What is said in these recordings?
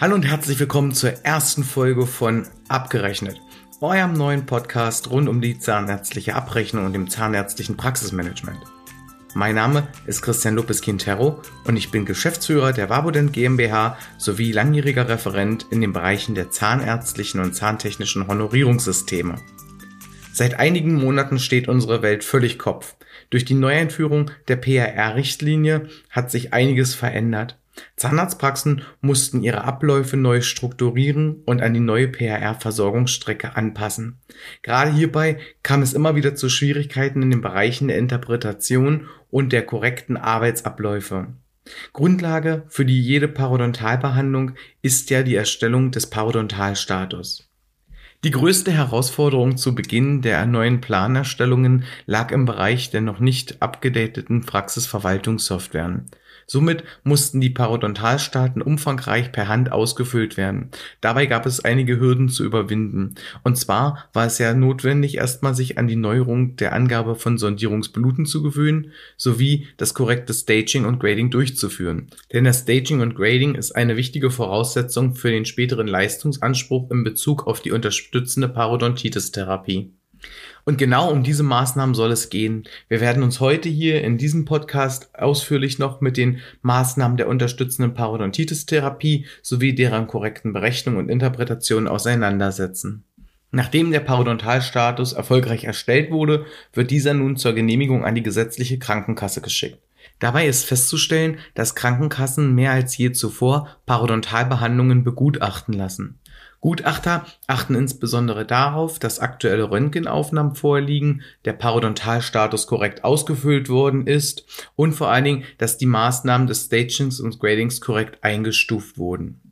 Hallo und herzlich willkommen zur ersten Folge von Abgerechnet, eurem neuen Podcast rund um die zahnärztliche Abrechnung und dem zahnärztlichen Praxismanagement. Mein Name ist Christian Lopez Quintero und ich bin Geschäftsführer der Wabodent GmbH sowie langjähriger Referent in den Bereichen der zahnärztlichen und zahntechnischen Honorierungssysteme. Seit einigen Monaten steht unsere Welt völlig Kopf. Durch die Neueinführung der PRR-Richtlinie hat sich einiges verändert Zahnarztpraxen mussten ihre Abläufe neu strukturieren und an die neue PRR-Versorgungsstrecke anpassen. Gerade hierbei kam es immer wieder zu Schwierigkeiten in den Bereichen der Interpretation und der korrekten Arbeitsabläufe. Grundlage für die jede Parodontalbehandlung ist ja die Erstellung des Parodontalstatus. Die größte Herausforderung zu Beginn der neuen Planerstellungen lag im Bereich der noch nicht abgedateten Praxisverwaltungssoftwaren. Somit mussten die Parodontalstaaten umfangreich per Hand ausgefüllt werden. Dabei gab es einige Hürden zu überwinden. Und zwar war es ja notwendig, erstmal sich an die Neuerung der Angabe von Sondierungsbluten zu gewöhnen, sowie das korrekte Staging und Grading durchzuführen. Denn das Staging und Grading ist eine wichtige Voraussetzung für den späteren Leistungsanspruch in Bezug auf die unterstützende Parodontitis-Therapie. Und genau um diese Maßnahmen soll es gehen. Wir werden uns heute hier in diesem Podcast ausführlich noch mit den Maßnahmen der unterstützenden Parodontitis-Therapie sowie deren korrekten Berechnung und Interpretation auseinandersetzen. Nachdem der Parodontalstatus erfolgreich erstellt wurde, wird dieser nun zur Genehmigung an die gesetzliche Krankenkasse geschickt. Dabei ist festzustellen, dass Krankenkassen mehr als je zuvor Parodontalbehandlungen begutachten lassen. Gutachter achten insbesondere darauf, dass aktuelle Röntgenaufnahmen vorliegen, der Parodontalstatus korrekt ausgefüllt worden ist und vor allen Dingen, dass die Maßnahmen des Stagings und Gradings korrekt eingestuft wurden.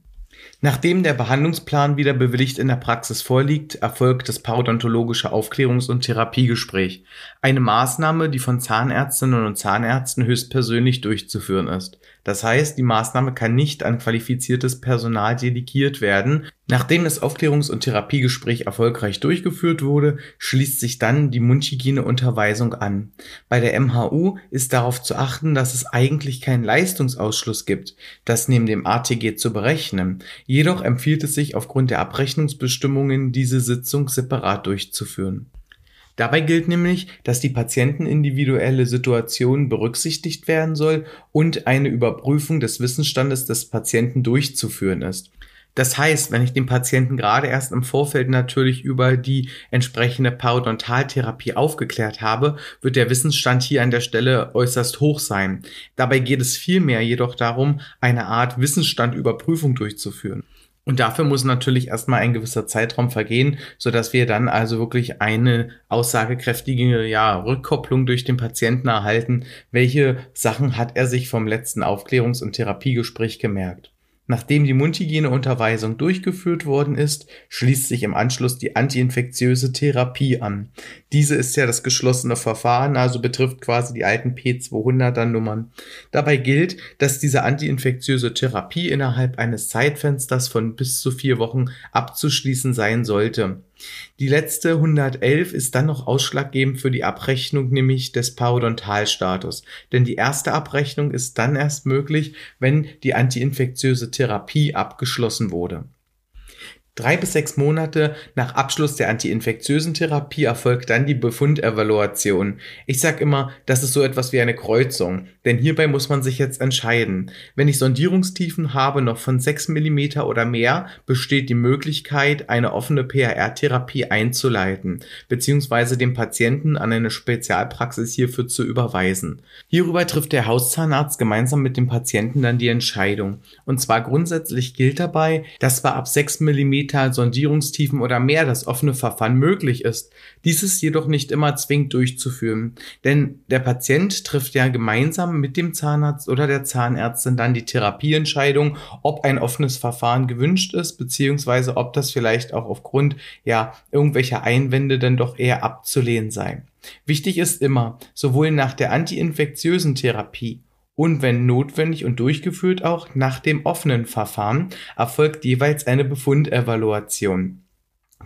Nachdem der Behandlungsplan wieder bewilligt in der Praxis vorliegt, erfolgt das parodontologische Aufklärungs- und Therapiegespräch, eine Maßnahme, die von Zahnärztinnen und Zahnärzten höchstpersönlich durchzuführen ist. Das heißt, die Maßnahme kann nicht an qualifiziertes Personal delegiert werden. Nachdem das Aufklärungs- und Therapiegespräch erfolgreich durchgeführt wurde, schließt sich dann die Mundhygieneunterweisung an. Bei der MHU ist darauf zu achten, dass es eigentlich keinen Leistungsausschluss gibt, das neben dem ATG zu berechnen. Jedoch empfiehlt es sich aufgrund der Abrechnungsbestimmungen, diese Sitzung separat durchzuführen. Dabei gilt nämlich, dass die patientenindividuelle Situation berücksichtigt werden soll und eine Überprüfung des Wissensstandes des Patienten durchzuführen ist. Das heißt, wenn ich den Patienten gerade erst im Vorfeld natürlich über die entsprechende Parodontaltherapie aufgeklärt habe, wird der Wissensstand hier an der Stelle äußerst hoch sein. Dabei geht es vielmehr jedoch darum, eine Art Wissensstandüberprüfung durchzuführen. Und dafür muss natürlich erstmal ein gewisser Zeitraum vergehen, so dass wir dann also wirklich eine aussagekräftige ja, Rückkopplung durch den Patienten erhalten. Welche Sachen hat er sich vom letzten Aufklärungs- und Therapiegespräch gemerkt? Nachdem die Mundhygieneunterweisung durchgeführt worden ist, schließt sich im Anschluss die antiinfektiöse Therapie an. Diese ist ja das geschlossene Verfahren, also betrifft quasi die alten P200er Nummern. Dabei gilt, dass diese antiinfektiöse Therapie innerhalb eines Zeitfensters von bis zu vier Wochen abzuschließen sein sollte. Die letzte 111 ist dann noch ausschlaggebend für die Abrechnung nämlich des Parodontalstatus, denn die erste Abrechnung ist dann erst möglich, wenn die antiinfektiöse Therapie abgeschlossen wurde. Drei bis sechs Monate nach Abschluss der antiinfektiösen Therapie erfolgt dann die Befundevaluation. Ich sag immer, das ist so etwas wie eine Kreuzung, denn hierbei muss man sich jetzt entscheiden. Wenn ich Sondierungstiefen habe noch von sechs Millimeter oder mehr, besteht die Möglichkeit, eine offene PRR-Therapie einzuleiten, beziehungsweise den Patienten an eine Spezialpraxis hierfür zu überweisen. Hierüber trifft der Hauszahnarzt gemeinsam mit dem Patienten dann die Entscheidung. Und zwar grundsätzlich gilt dabei, dass bei ab sechs Millimeter Meter Sondierungstiefen oder mehr das offene Verfahren möglich ist. Dies ist jedoch nicht immer zwingend durchzuführen, denn der Patient trifft ja gemeinsam mit dem Zahnarzt oder der Zahnärztin dann die Therapieentscheidung, ob ein offenes Verfahren gewünscht ist, beziehungsweise ob das vielleicht auch aufgrund ja irgendwelcher Einwände dann doch eher abzulehnen sei. Wichtig ist immer, sowohl nach der antiinfektiösen Therapie und wenn notwendig und durchgeführt auch nach dem offenen Verfahren erfolgt jeweils eine Befundevaluation.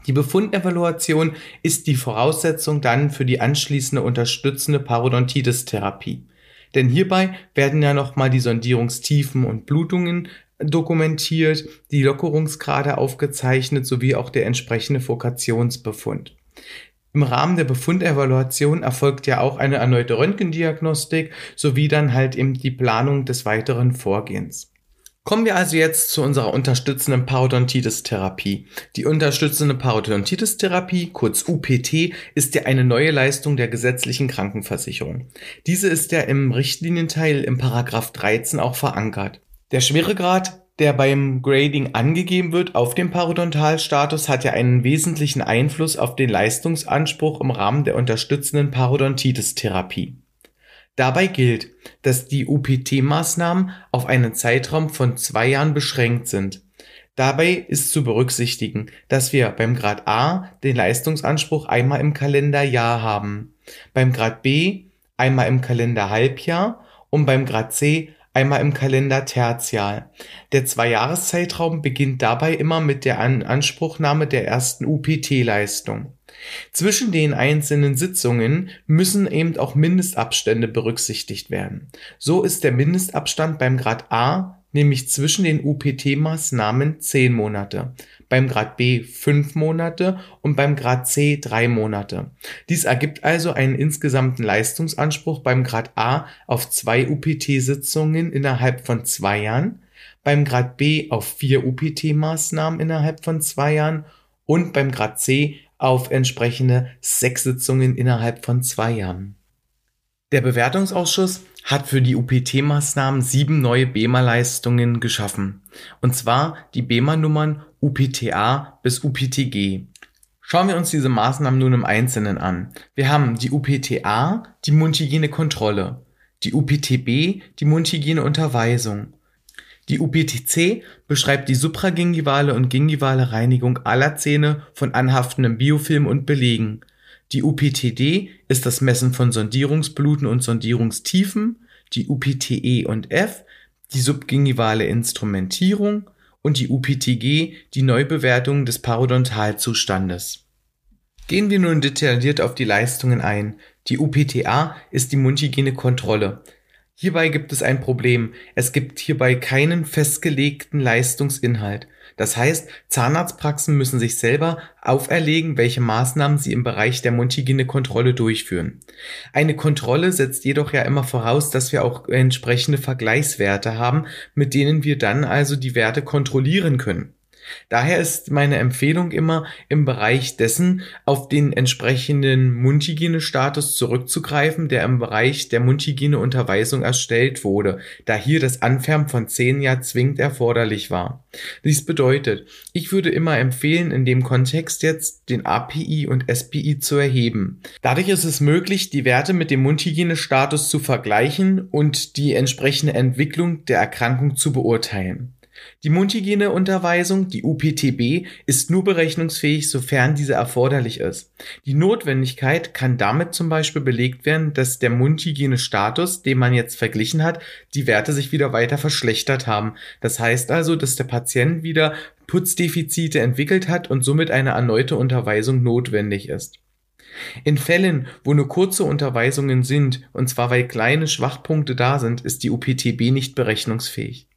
Die Befundevaluation ist die Voraussetzung dann für die anschließende unterstützende Parodontitis-Therapie. Denn hierbei werden ja nochmal die Sondierungstiefen und Blutungen dokumentiert, die Lockerungsgrade aufgezeichnet sowie auch der entsprechende Fokationsbefund. Im Rahmen der Befundevaluation erfolgt ja auch eine erneute Röntgendiagnostik sowie dann halt eben die Planung des weiteren Vorgehens. Kommen wir also jetzt zu unserer unterstützenden Parodontitis-Therapie. Die unterstützende Parodontitis-Therapie, kurz UPT, ist ja eine neue Leistung der gesetzlichen Krankenversicherung. Diese ist ja im Richtlinienteil im Paragraph 13 auch verankert. Der Schweregrad, der beim Grading angegeben wird auf dem Parodontalstatus, hat ja einen wesentlichen Einfluss auf den Leistungsanspruch im Rahmen der unterstützenden Parodontitis-Therapie. Dabei gilt, dass die UPT-Maßnahmen auf einen Zeitraum von zwei Jahren beschränkt sind. Dabei ist zu berücksichtigen, dass wir beim Grad A den Leistungsanspruch einmal im Kalenderjahr haben, beim Grad B einmal im Kalenderhalbjahr und beim Grad C einmal im Kalender Tertial. Der Zweijahreszeitraum beginnt dabei immer mit der Anspruchnahme der ersten UPT-Leistung. Zwischen den einzelnen Sitzungen müssen eben auch Mindestabstände berücksichtigt werden. So ist der Mindestabstand beim Grad A nämlich zwischen den UPT-Maßnahmen 10 Monate, beim Grad B 5 Monate und beim Grad C 3 Monate. Dies ergibt also einen insgesamten Leistungsanspruch beim Grad A auf zwei UPT-Sitzungen innerhalb von zwei Jahren, beim Grad B auf vier UPT-Maßnahmen innerhalb von zwei Jahren und beim Grad C auf entsprechende sechs Sitzungen innerhalb von zwei Jahren. Der Bewertungsausschuss hat für die UPT-Maßnahmen sieben neue BEMA-Leistungen geschaffen. Und zwar die BEMA-Nummern UPTA bis UPTG. Schauen wir uns diese Maßnahmen nun im Einzelnen an. Wir haben die UPTA, die Mundhygiene-Kontrolle, die UPTB, die Mundhygiene-Unterweisung, die UPTC beschreibt die supragingivale und gingivale Reinigung aller Zähne von anhaftendem Biofilm und Belegen. Die UPTD ist das Messen von Sondierungsbluten und Sondierungstiefen, die UPTE und F die subgingivale Instrumentierung und die UPTG die Neubewertung des Parodontalzustandes. Gehen wir nun detailliert auf die Leistungen ein. Die UPTA ist die Mundhygienekontrolle. Hierbei gibt es ein Problem. Es gibt hierbei keinen festgelegten Leistungsinhalt. Das heißt, Zahnarztpraxen müssen sich selber auferlegen, welche Maßnahmen sie im Bereich der Mundhygienekontrolle durchführen. Eine Kontrolle setzt jedoch ja immer voraus, dass wir auch entsprechende Vergleichswerte haben, mit denen wir dann also die Werte kontrollieren können. Daher ist meine Empfehlung immer im Bereich dessen auf den entsprechenden Mundhygienestatus zurückzugreifen, der im Bereich der Mundhygieneunterweisung erstellt wurde, da hier das Anfärben von zehn Jahren zwingend erforderlich war. Dies bedeutet, ich würde immer empfehlen, in dem Kontext jetzt den API und SPI zu erheben. Dadurch ist es möglich, die Werte mit dem Mundhygienestatus zu vergleichen und die entsprechende Entwicklung der Erkrankung zu beurteilen. Die Mundhygieneunterweisung, die UPTB, ist nur berechnungsfähig, sofern diese erforderlich ist. Die Notwendigkeit kann damit zum Beispiel belegt werden, dass der Mundhygienestatus, den man jetzt verglichen hat, die Werte sich wieder weiter verschlechtert haben. Das heißt also, dass der Patient wieder Putzdefizite entwickelt hat und somit eine erneute Unterweisung notwendig ist. In Fällen, wo nur kurze Unterweisungen sind, und zwar weil kleine Schwachpunkte da sind, ist die UPTB nicht berechnungsfähig.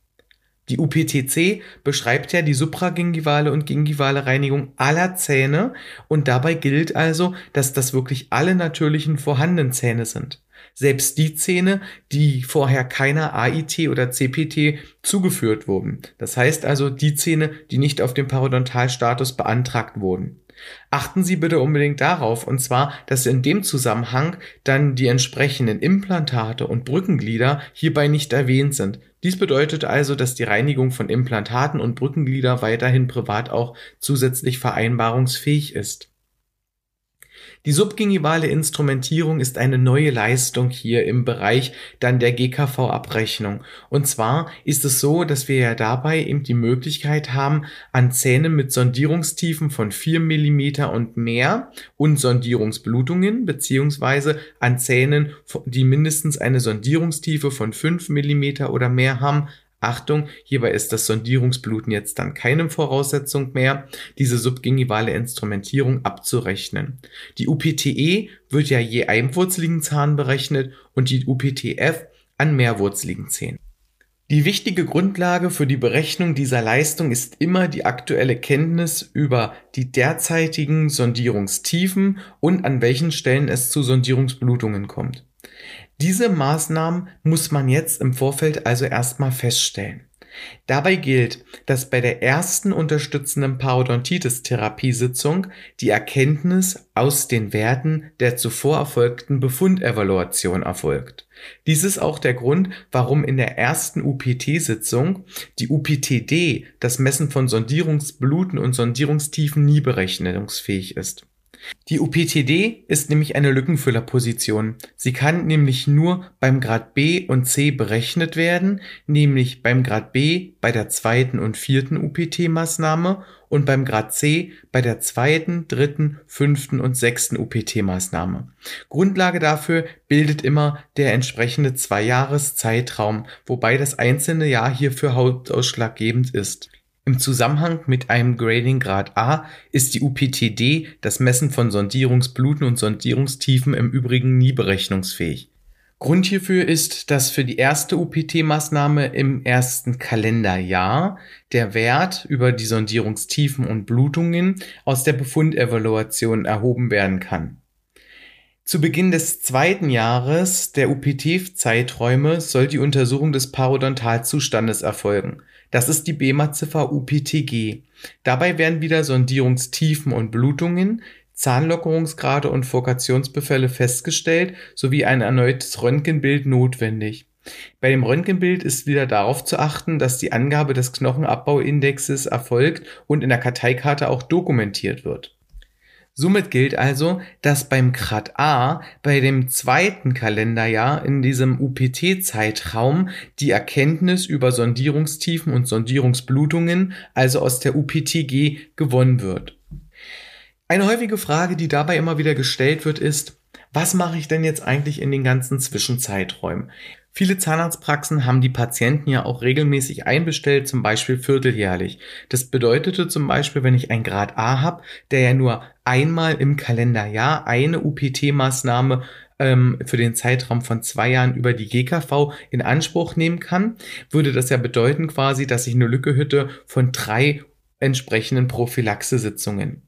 Die UPTC beschreibt ja die supragingivale und gingivale Reinigung aller Zähne und dabei gilt also, dass das wirklich alle natürlichen vorhandenen Zähne sind. Selbst die Zähne, die vorher keiner AIT oder CPT zugeführt wurden. Das heißt also die Zähne, die nicht auf dem Parodontalstatus beantragt wurden. Achten Sie bitte unbedingt darauf, und zwar, dass in dem Zusammenhang dann die entsprechenden Implantate und Brückenglieder hierbei nicht erwähnt sind. Dies bedeutet also, dass die Reinigung von Implantaten und Brückenglieder weiterhin privat auch zusätzlich vereinbarungsfähig ist. Die subgingivale Instrumentierung ist eine neue Leistung hier im Bereich dann der GKV-Abrechnung. Und zwar ist es so, dass wir ja dabei eben die Möglichkeit haben, an Zähnen mit Sondierungstiefen von 4 mm und mehr und Sondierungsblutungen beziehungsweise an Zähnen, die mindestens eine Sondierungstiefe von 5 mm oder mehr haben, Achtung, hierbei ist das Sondierungsbluten jetzt dann keine Voraussetzung mehr, diese subgingivale Instrumentierung abzurechnen. Die UPTE wird ja je einwurzeligen Zahn berechnet und die UPTF an mehrwurzeligen Zähnen. Die wichtige Grundlage für die Berechnung dieser Leistung ist immer die aktuelle Kenntnis über die derzeitigen Sondierungstiefen und an welchen Stellen es zu Sondierungsblutungen kommt. Diese Maßnahmen muss man jetzt im Vorfeld also erstmal feststellen. Dabei gilt, dass bei der ersten unterstützenden Parodontitis-Therapiesitzung die Erkenntnis aus den Werten der zuvor erfolgten Befundevaluation erfolgt. Dies ist auch der Grund, warum in der ersten UPT-Sitzung die UPTD, das Messen von Sondierungsbluten und Sondierungstiefen, nie berechnungsfähig ist. Die UPTD ist nämlich eine Lückenfüllerposition. Sie kann nämlich nur beim Grad B und C berechnet werden, nämlich beim Grad B bei der zweiten und vierten UPT-Maßnahme und beim Grad C bei der zweiten, dritten, fünften und sechsten UPT-Maßnahme. Grundlage dafür bildet immer der entsprechende Zwei-Jahres-Zeitraum, wobei das einzelne Jahr hierfür hauptausschlaggebend ist. Im Zusammenhang mit einem Grading-Grad A ist die UPTD, das Messen von Sondierungsbluten und Sondierungstiefen, im Übrigen nie berechnungsfähig. Grund hierfür ist, dass für die erste UPT-Maßnahme im ersten Kalenderjahr der Wert über die Sondierungstiefen und Blutungen aus der Befundevaluation erhoben werden kann. Zu Beginn des zweiten Jahres der UPT-Zeiträume soll die Untersuchung des Parodontalzustandes erfolgen. Das ist die BEMA-Ziffer UPTG. Dabei werden wieder Sondierungstiefen und Blutungen, Zahnlockerungsgrade und Fokationsbefälle festgestellt sowie ein erneutes Röntgenbild notwendig. Bei dem Röntgenbild ist wieder darauf zu achten, dass die Angabe des Knochenabbauindexes erfolgt und in der Karteikarte auch dokumentiert wird. Somit gilt also, dass beim Grad A bei dem zweiten Kalenderjahr in diesem UPT-Zeitraum die Erkenntnis über Sondierungstiefen und Sondierungsblutungen, also aus der UPTG, gewonnen wird. Eine häufige Frage, die dabei immer wieder gestellt wird, ist, was mache ich denn jetzt eigentlich in den ganzen Zwischenzeiträumen? Viele Zahnarztpraxen haben die Patienten ja auch regelmäßig einbestellt, zum Beispiel vierteljährlich. Das bedeutete zum Beispiel, wenn ich ein Grad A habe, der ja nur einmal im Kalenderjahr eine UPT-Maßnahme ähm, für den Zeitraum von zwei Jahren über die GKV in Anspruch nehmen kann, würde das ja bedeuten quasi, dass ich eine Lückehütte von drei entsprechenden Prophylaxesitzungen.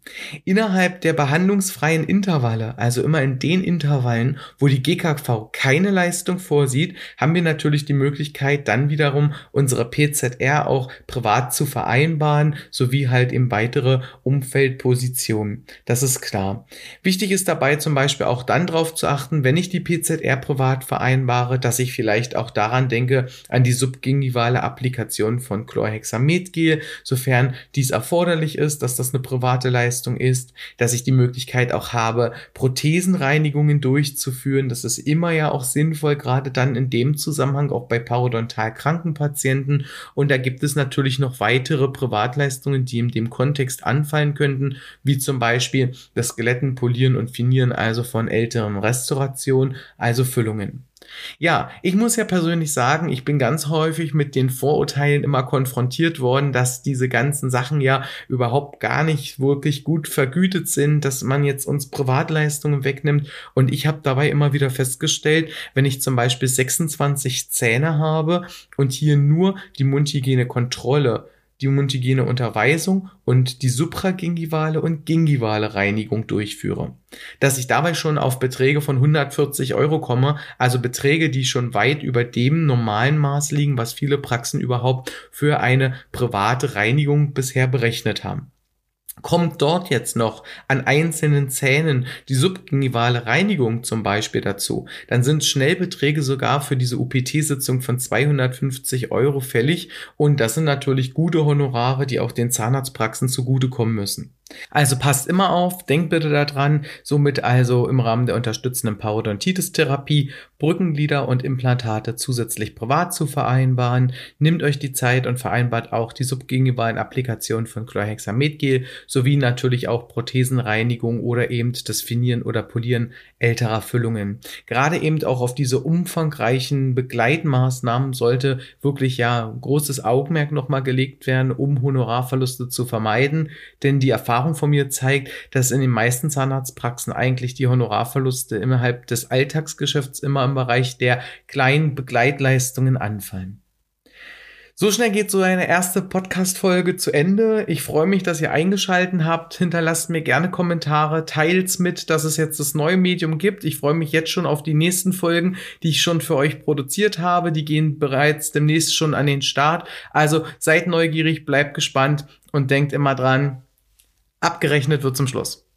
Innerhalb der behandlungsfreien Intervalle, also immer in den Intervallen, wo die GKV keine Leistung vorsieht, haben wir natürlich die Möglichkeit, dann wiederum unsere PZR auch privat zu vereinbaren, sowie halt eben weitere Umfeldpositionen. Das ist klar. Wichtig ist dabei zum Beispiel auch dann darauf zu achten, wenn ich die PZR privat vereinbare, dass ich vielleicht auch daran denke, an die subgingivale Applikation von Chlorhexamidgel, sofern die dies erforderlich ist, dass das eine private Leistung ist, dass ich die Möglichkeit auch habe, Prothesenreinigungen durchzuführen. Das ist immer ja auch sinnvoll, gerade dann in dem Zusammenhang auch bei parodontal kranken Patienten. Und da gibt es natürlich noch weitere Privatleistungen, die in dem Kontext anfallen könnten, wie zum Beispiel das Skeletten, Polieren und Finieren, also von älteren Restauration, also Füllungen. Ja, ich muss ja persönlich sagen, ich bin ganz häufig mit den Vorurteilen immer konfrontiert worden, dass diese ganzen Sachen ja überhaupt gar nicht wirklich gut vergütet sind, dass man jetzt uns Privatleistungen wegnimmt. Und ich habe dabei immer wieder festgestellt, wenn ich zum Beispiel 26 Zähne habe und hier nur die Mundhygiene-Kontrolle die mundhygiene Unterweisung und die supragingivale und gingivale Reinigung durchführe. Dass ich dabei schon auf Beträge von 140 Euro komme, also Beträge, die schon weit über dem normalen Maß liegen, was viele Praxen überhaupt für eine private Reinigung bisher berechnet haben. Kommt dort jetzt noch an einzelnen Zähnen die subgingivale Reinigung zum Beispiel dazu, dann sind Schnellbeträge sogar für diese UPT-Sitzung von 250 Euro fällig und das sind natürlich gute Honorare, die auch den Zahnarztpraxen zugutekommen müssen. Also passt immer auf, denkt bitte daran, somit also im Rahmen der unterstützenden Parodontitis-Therapie Brückenglieder und Implantate zusätzlich privat zu vereinbaren. Nehmt euch die Zeit und vereinbart auch die subgingivalen Applikationen von Chlorhexamidgel sowie natürlich auch Prothesenreinigung oder eben das Finieren oder Polieren älterer Füllungen. Gerade eben auch auf diese umfangreichen Begleitmaßnahmen sollte wirklich ja großes Augenmerk nochmal gelegt werden, um Honorarverluste zu vermeiden, denn die Erfahrung Erfahrung von mir zeigt, dass in den meisten Zahnarztpraxen eigentlich die Honorarverluste innerhalb des Alltagsgeschäfts immer im Bereich der kleinen Begleitleistungen anfallen. So schnell geht so eine erste Podcast-Folge zu Ende. Ich freue mich, dass ihr eingeschalten habt. Hinterlasst mir gerne Kommentare, teilt's mit, dass es jetzt das neue Medium gibt. Ich freue mich jetzt schon auf die nächsten Folgen, die ich schon für euch produziert habe. Die gehen bereits demnächst schon an den Start. Also seid neugierig, bleibt gespannt und denkt immer dran, abgerechnet wird zum Schluss.